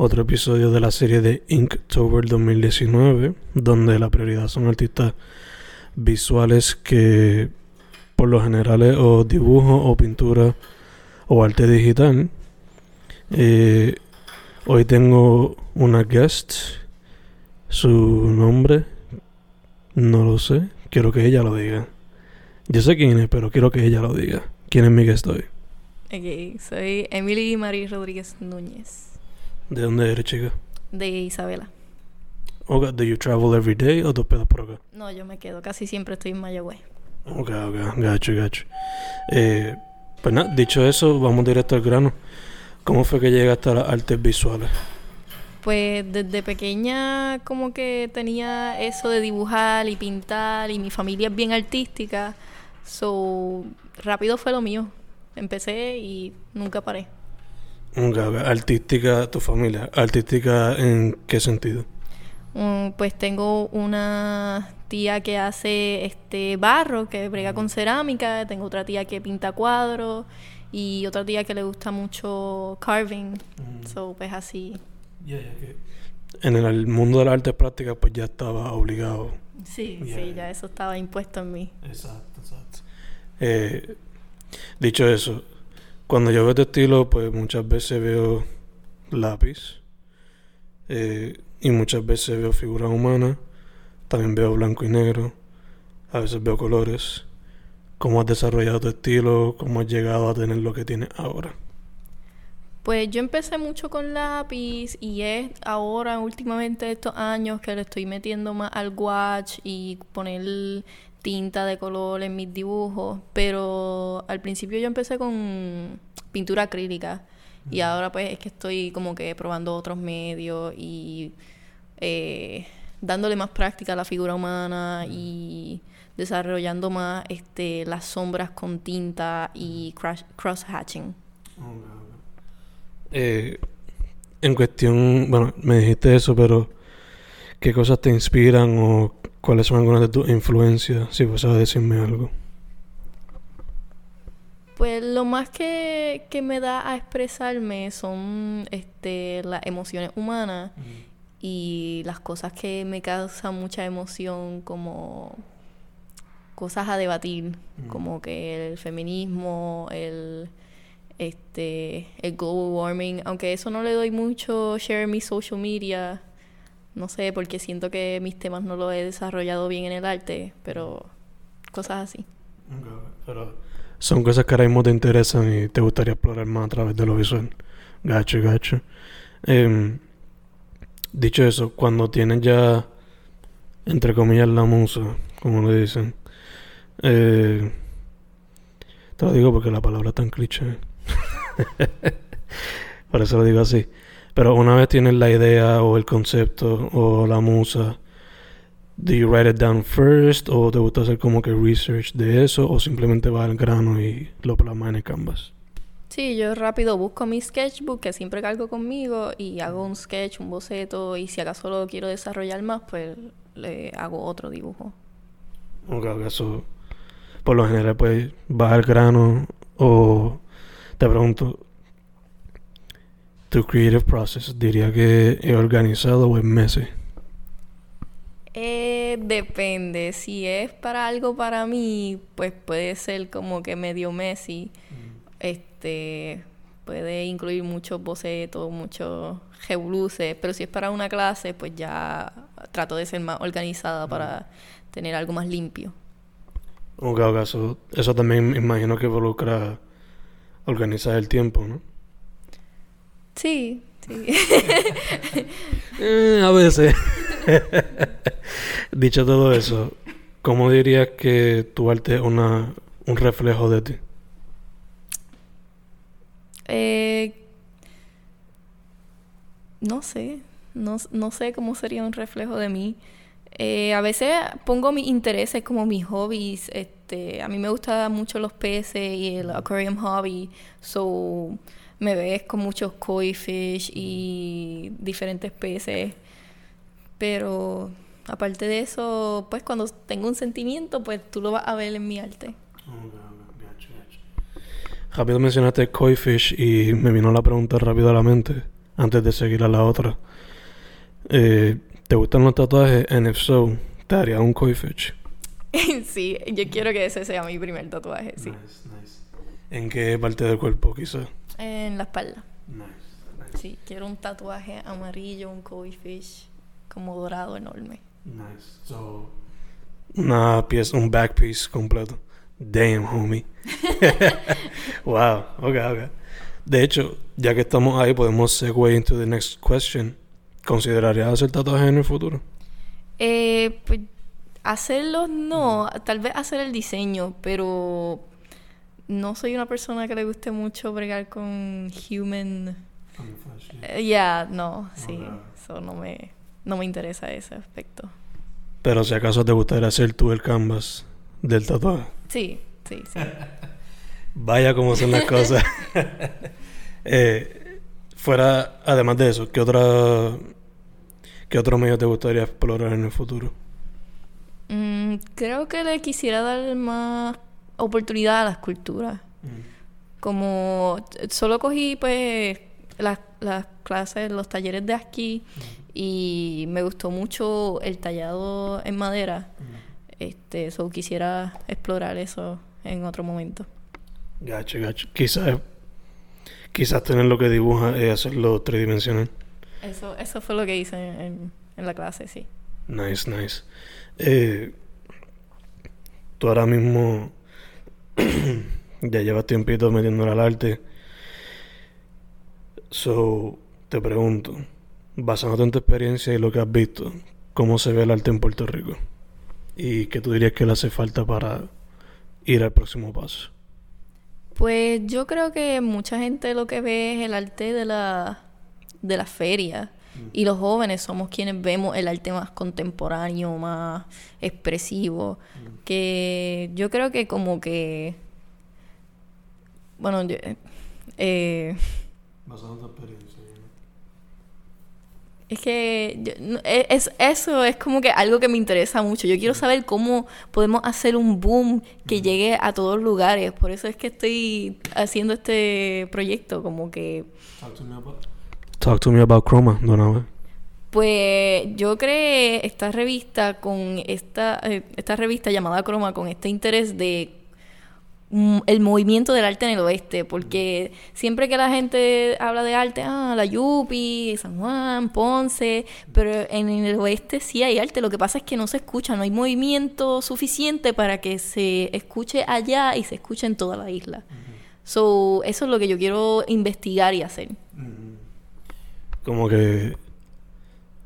otro episodio de la serie de Inktober 2019, donde la prioridad son artistas visuales que por lo general es o dibujo o pintura o arte digital. Eh, hoy tengo una guest, su nombre no lo sé, quiero que ella lo diga. Yo sé quién es, pero quiero que ella lo diga. ¿Quién es mi guest hoy? Ok, soy Emily María Rodríguez Núñez, ¿De dónde eres, chica? de Isabela. Okay, do you travel every day o te hospedas por acá? No, yo me quedo, casi siempre estoy en Mayagüez. Ok, ok, gacho, gacho. Eh, pues nada, dicho eso, vamos directo al grano. ¿Cómo fue que llegaste a las artes visuales? Pues desde pequeña como que tenía eso de dibujar y pintar y mi familia es bien artística, so rápido fue lo mío. Empecé y nunca paré. Artística, tu familia. ¿Artística en qué sentido? Mm, pues tengo una tía que hace este barro, que brega con cerámica, tengo otra tía que pinta cuadros y otra tía que le gusta mucho carving. So, pues así. En el mundo de las artes prácticas, pues ya estaba obligado. Sí, Yeah, sí, yeah. ya eso estaba impuesto en mí. Exacto, exacto. Eh, dicho eso, cuando yo veo este estilo, pues muchas veces veo lápiz eh, y muchas veces veo figuras humanas. También veo blanco y negro. A veces veo colores. ¿Cómo has desarrollado tu estilo? ¿Cómo has llegado a tener lo que tienes ahora? Pues yo empecé mucho con lápiz y es ahora, últimamente estos años, que le estoy metiendo más al gouache y poner tinta de color en mis dibujos. Pero al principio yo empecé con pintura acrílica y ahora pues es que estoy como que probando otros medios y eh, dándole más práctica a la figura humana y desarrollando más este, las sombras con tinta y crash- cross-hatching. Eh, en cuestión, bueno, me dijiste eso, pero ¿qué cosas te inspiran o cuáles son algunas de tus influencias? Si vas a decirme algo. Pues lo más que, que me da a expresarme son este, las emociones humanas y las cosas que me causan mucha emoción como cosas a debatir, como que el feminismo, el este el global warming, aunque eso no le doy mucho share en mi social media, no sé, porque siento que mis temas no los he desarrollado bien en el arte, pero cosas así. Pero son cosas que ahora mismo te interesan y te gustaría explorar más a través de lo visual. Gacho, gacho. Em, dicho eso, cuando tienes ya, entre comillas, la musa, como le dicen, eh, te lo digo porque la palabra es tan cliché. Por eso lo digo así. Pero una vez tienes la idea o el concepto o la musa, ¿do you write it down first? ¿O te gusta hacer como que research de eso? ¿O simplemente vas al grano y lo plasmas en el canvas? Sí, yo rápido busco mi sketchbook que siempre cargo conmigo y hago un sketch, un boceto y si acaso lo quiero desarrollar más, pues le hago otro dibujo. Ok, ok, eso, por lo general, pues vas al grano o te pregunto, tu creative process, diría que es organizado o es messy. Eh, depende, si es para algo para mí, pues puede ser como que medio messy. Este puede incluir muchos bocetos, muchos revoluces, pero si es para una clase, pues ya trato de ser más organizada para tener algo más limpio. Ok, ok, eso, eso también imagino que involucra organizar el tiempo, ¿no? Sí, sí. Eh, a veces. Dicho todo eso, ¿cómo dirías que tu arte es una, un reflejo de ti? Eh, no sé. no, no sé cómo sería un reflejo de mí. Eh, a veces pongo mis intereses como mis hobbies. Este, a mí me gustan mucho los peces y el aquarium hobby. So, me ves con muchos koi fish y diferentes peces. Pero aparte de eso, pues cuando tengo un sentimiento, pues tú lo vas a ver en mi arte. Rápido mencionaste koi fish y me vino la pregunta rápido a la mente antes de seguir a la otra. Eh, ¿Te gustan los tatuajes? And if so, ¿te haría un koi fish? sí, yo quiero que ese sea mi primer tatuaje, sí. Nice, nice. ¿En qué parte del cuerpo, quizás? En la espalda. Nice, Sí, quiero un tatuaje amarillo, un koi fish, como dorado enorme. Nice. So, una pieza, un back piece completo. Damn, homie. wow. Okay, okay. De hecho, ya que estamos ahí, podemos segue into the next question. ¿Considerarías hacer tatuajes en el futuro? Eh, pues hacerlos no, tal vez hacer el diseño, pero no soy una persona que le guste mucho bregar con human. Ya, yeah, no, sí, eso no me, no me interesa ese aspecto. Pero si acaso te gustaría hacer tú el canvas del tatuaje. Sí, sí, sí. Vaya como son las cosas. eh, fuera, además de eso, ¿qué otra qué otro medio te gustaría explorar en el futuro? Mm, creo que le quisiera dar más oportunidad a la escultura. Mm. Como solo cogí pues las, las clases, los talleres de aquí mm. y me gustó mucho el tallado en madera. Este, eso quisiera explorar eso en otro momento. Gacho, gacho. Quizás, quizás tener lo que dibuja y hacerlo tridimensional. Eso, eso fue lo que hice en, en la clase, sí. Nice, nice. Eh, tú ahora mismo ya llevas tiempito metiéndole al arte. So, te pregunto, basándote en tu experiencia y lo que has visto, ¿cómo se ve el arte en Puerto Rico? ¿Y qué tú dirías que le hace falta para ir al próximo paso? Pues yo creo que mucha gente lo que ve es el arte de la, de la feria. Y los jóvenes somos quienes vemos el arte más contemporáneo, más expresivo. Que yo creo que como que... Bueno, yo, eh, Basado en tu experiencia. Es que e, es, eso es como que algo que me interesa mucho. Yo quiero saber cómo podemos hacer un boom que llegue a todos lugares. Por eso es que estoy haciendo este proyecto, como que... Talk to me about, Chroma, Pues yo creé esta revista con esta, eh, esta revista llamada Chroma con este interés de el movimiento del arte en el oeste, porque siempre que la gente habla de arte, ah, la Yupi, San Juan, Ponce, pero en el oeste sí hay arte, lo que pasa es que no se escucha, no hay movimiento suficiente para que se escuche allá y se escuche en toda la isla. So, eso es lo que yo quiero investigar y hacer. Como que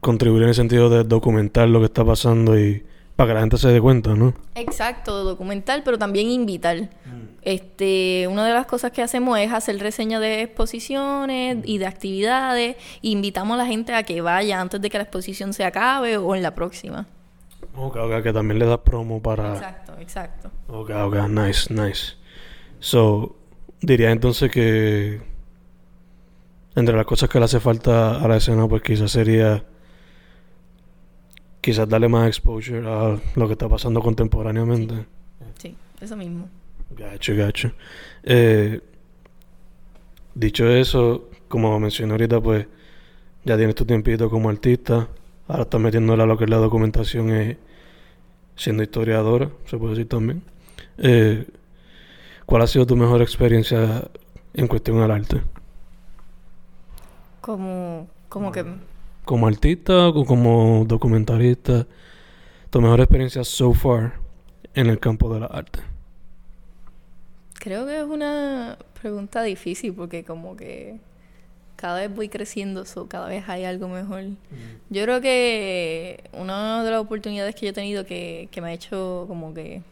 contribuir en el sentido de documentar lo que está pasando y para que la gente se dé cuenta, ¿no? Exacto, documental, pero también invitar. Mm. Este, una de las cosas que hacemos es hacer reseñas de exposiciones y de actividades. E invitamos a la gente a que vaya antes de que la exposición se acabe o en la próxima. Ok, ok, que también le das promo para... Exacto, exacto. Ok, ok, nice, nice. So, diría entonces que entre las cosas que le hace falta a la escena, pues quizás sería quizás darle más exposure a lo que está pasando contemporáneamente. Sí, eso mismo. Gacho, gacho. Eh, dicho eso, como mencioné ahorita, pues ya tienes tu tiempito como artista. Ahora estás metiéndole a lo que es la documentación y siendo historiadora, se puede decir también. Eh, ¿Cuál ha sido tu mejor experiencia en cuestión al arte? Como, como que como artista o como documentalista, tu mejor experiencia so far en el campo de la arte? Creo que es una pregunta difícil porque como que cada vez voy creciendo, so cada vez hay algo mejor. Yo creo que una de las oportunidades que yo he tenido que, que me ha hecho como que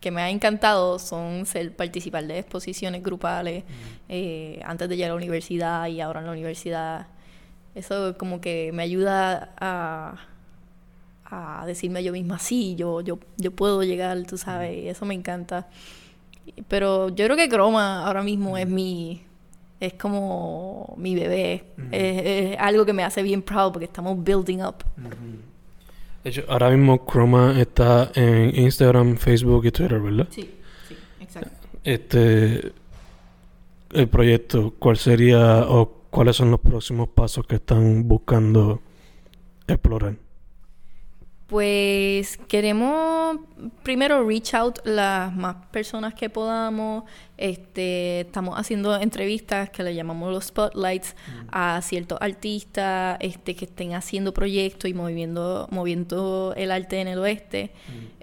que me ha encantado son ser participar de exposiciones grupales eh, antes de llegar a la universidad y ahora en la universidad Eso como que me ayuda a, a decirme yo misma, sí, yo, yo, yo puedo llegar, tú sabes, y eso me encanta. Pero yo creo que Chroma ahora mismo es mi, es como mi bebé. es, algo que me hace bien proud porque estamos building up. De hecho, ahora mismo Chroma está en Instagram, Facebook y Twitter, ¿verdad? Sí, sí, exacto. Este, el proyecto, ¿cuál sería o cuáles son los próximos pasos que están buscando explorar? Pues queremos primero reach out las más personas que podamos. Este, estamos haciendo entrevistas que le llamamos los spotlights a ciertos artistas este, que estén haciendo proyectos y moviendo, moviendo el arte en el oeste.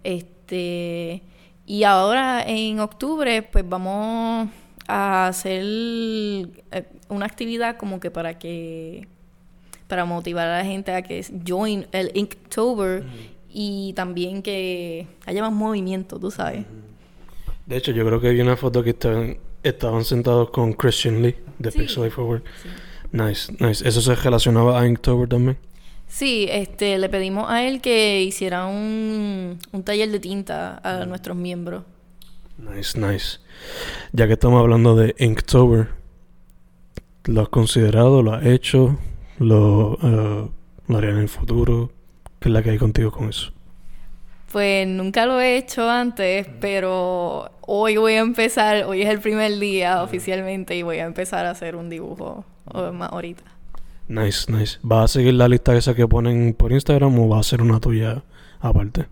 Este, y ahora en octubre, pues vamos a hacer eh, una actividad como que para que para motivar a la gente a que join el Inktober y también que haya más movimiento, tú sabes. De hecho, yo creo que vi una foto que estaban, estaban sentados con Christian Lee de Pixel Forward. Nice, nice. ¿Eso se relacionaba a Inktober también? Sí, este, le pedimos a él que hiciera un, un taller de tinta a nuestros miembros. Nice, nice. Ya que estamos hablando de Inktober, ¿lo has considerado? ¿Lo has hecho? Lo, uh, lo en el futuro. ¿Qué es la que hay contigo con eso? Pues nunca lo he hecho antes, pero hoy voy a empezar, hoy es el primer día oficialmente y voy a empezar a hacer un dibujo más ahorita. Nice, nice. ¿Vas a seguir la lista esa que ponen por Instagram o va a ser una tuya aparte?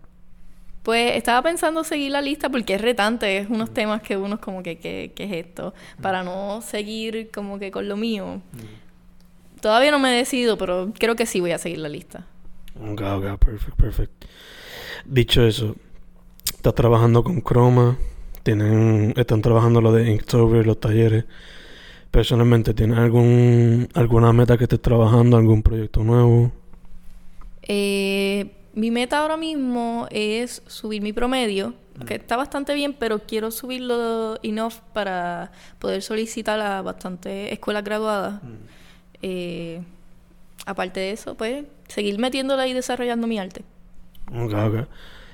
Pues estaba pensando seguir la lista porque es retante, es unos temas que uno es como que, ¿qué, qué es esto? Para no seguir como que con lo mío. Todavía no me he decidido, pero creo que sí voy a seguir la lista. Ok, ok, perfecto, perfecto. Dicho eso, estás trabajando con Chroma, tienen, están trabajando lo de Inktober, los talleres. Personalmente, ¿tienes algún, alguna meta que estés trabajando, algún proyecto nuevo? Eh, mi meta ahora mismo es subir mi promedio, que está bastante bien, pero quiero subirlo enough para poder solicitar a bastantes escuelas graduadas. Eh, aparte de eso, pues, seguir metiéndola y desarrollando mi arte. Ok, ok.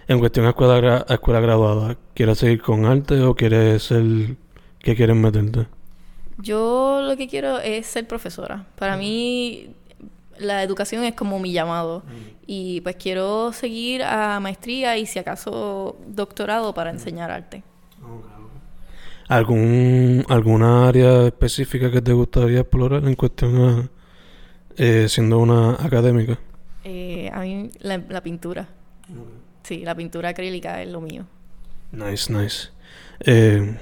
En cuestión de escuela, escuela graduada, ¿quieres seguir con arte o quieres ser... ¿Qué quieres meterte? Yo lo que quiero es ser profesora. Para mí la educación es como mi llamado. Y pues quiero seguir a maestría y si acaso doctorado para enseñar arte. ¿Algún, ¿Alguna área específica que te gustaría explorar en cuestión eh, siendo una académica? Eh, a mí la, pintura. Sí, la pintura acrílica es lo mío. Nice, nice. Eh,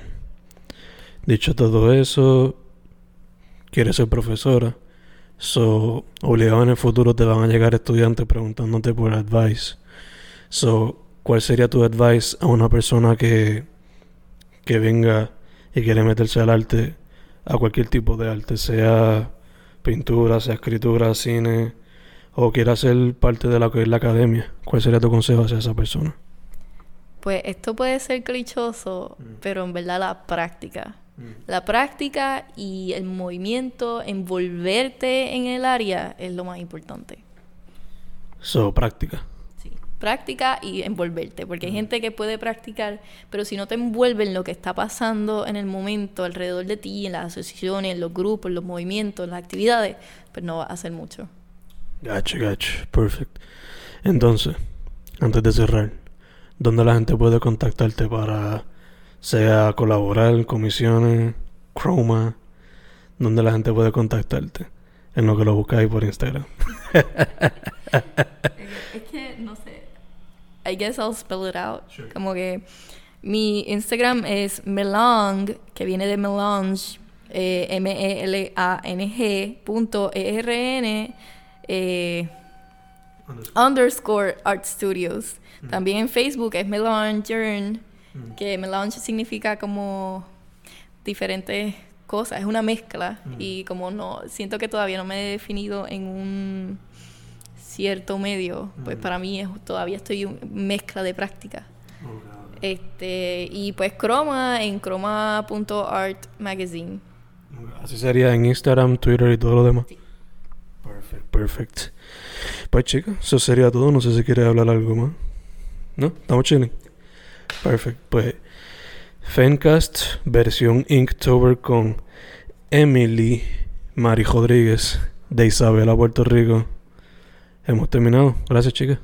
dicho todo eso, quieres ser profesora. So, obligado en el futuro te van a llegar estudiantes preguntándote por advice. So, ¿cuál sería tu advice a una persona que, que venga y quiere meterse al arte, a cualquier tipo de arte, sea pintura, sea escritura, cine, o quiera ser parte de lo que es la academia, ¿cuál sería tu consejo hacia esa persona? Pues esto puede ser clichoso, mm. pero en verdad la práctica. Mm. La práctica y el movimiento, envolverte en el área es lo más importante. So, práctica práctica y envolverte, porque hay gente que puede practicar, pero si no te envuelve en lo que está pasando en el momento alrededor de ti, en las asociaciones, en los grupos, en los movimientos, en las actividades, pues no va a hacer mucho. Gotcha, gotcha, perfect. Entonces, antes de cerrar, ¿dónde la gente puede contactarte para, sea colaborar, comisiones, Chroma? ¿Dónde la gente puede contactarte? En lo que lo buscáis por Instagram. es que no sé I guess I'll spell it out. Como que mi Instagram es melang, que viene de melange, eh, M-E-L-A-N-G punto E-R-N eh, underscore Art Studios. Mm. También en Facebook es melange, mm. que melange significa como diferentes cosas, es una mezcla mm. y como no, siento que todavía no me he definido en un cierto medio, pues para mí es, todavía estoy en mezcla de práctica. Este, y pues Chroma en chroma.art magazine. Así sería en Instagram, Twitter y todo lo demás. Perfecto. perfect. Pues chicas, eso sería todo. No sé si quieres hablar algo más. ¿No? ¿Estamos chilling? Perfect. Pues Fencast versión Inktober con Emily Mari Rodríguez de Isabela, Puerto Rico. Hemos terminado. Gracias, chicas.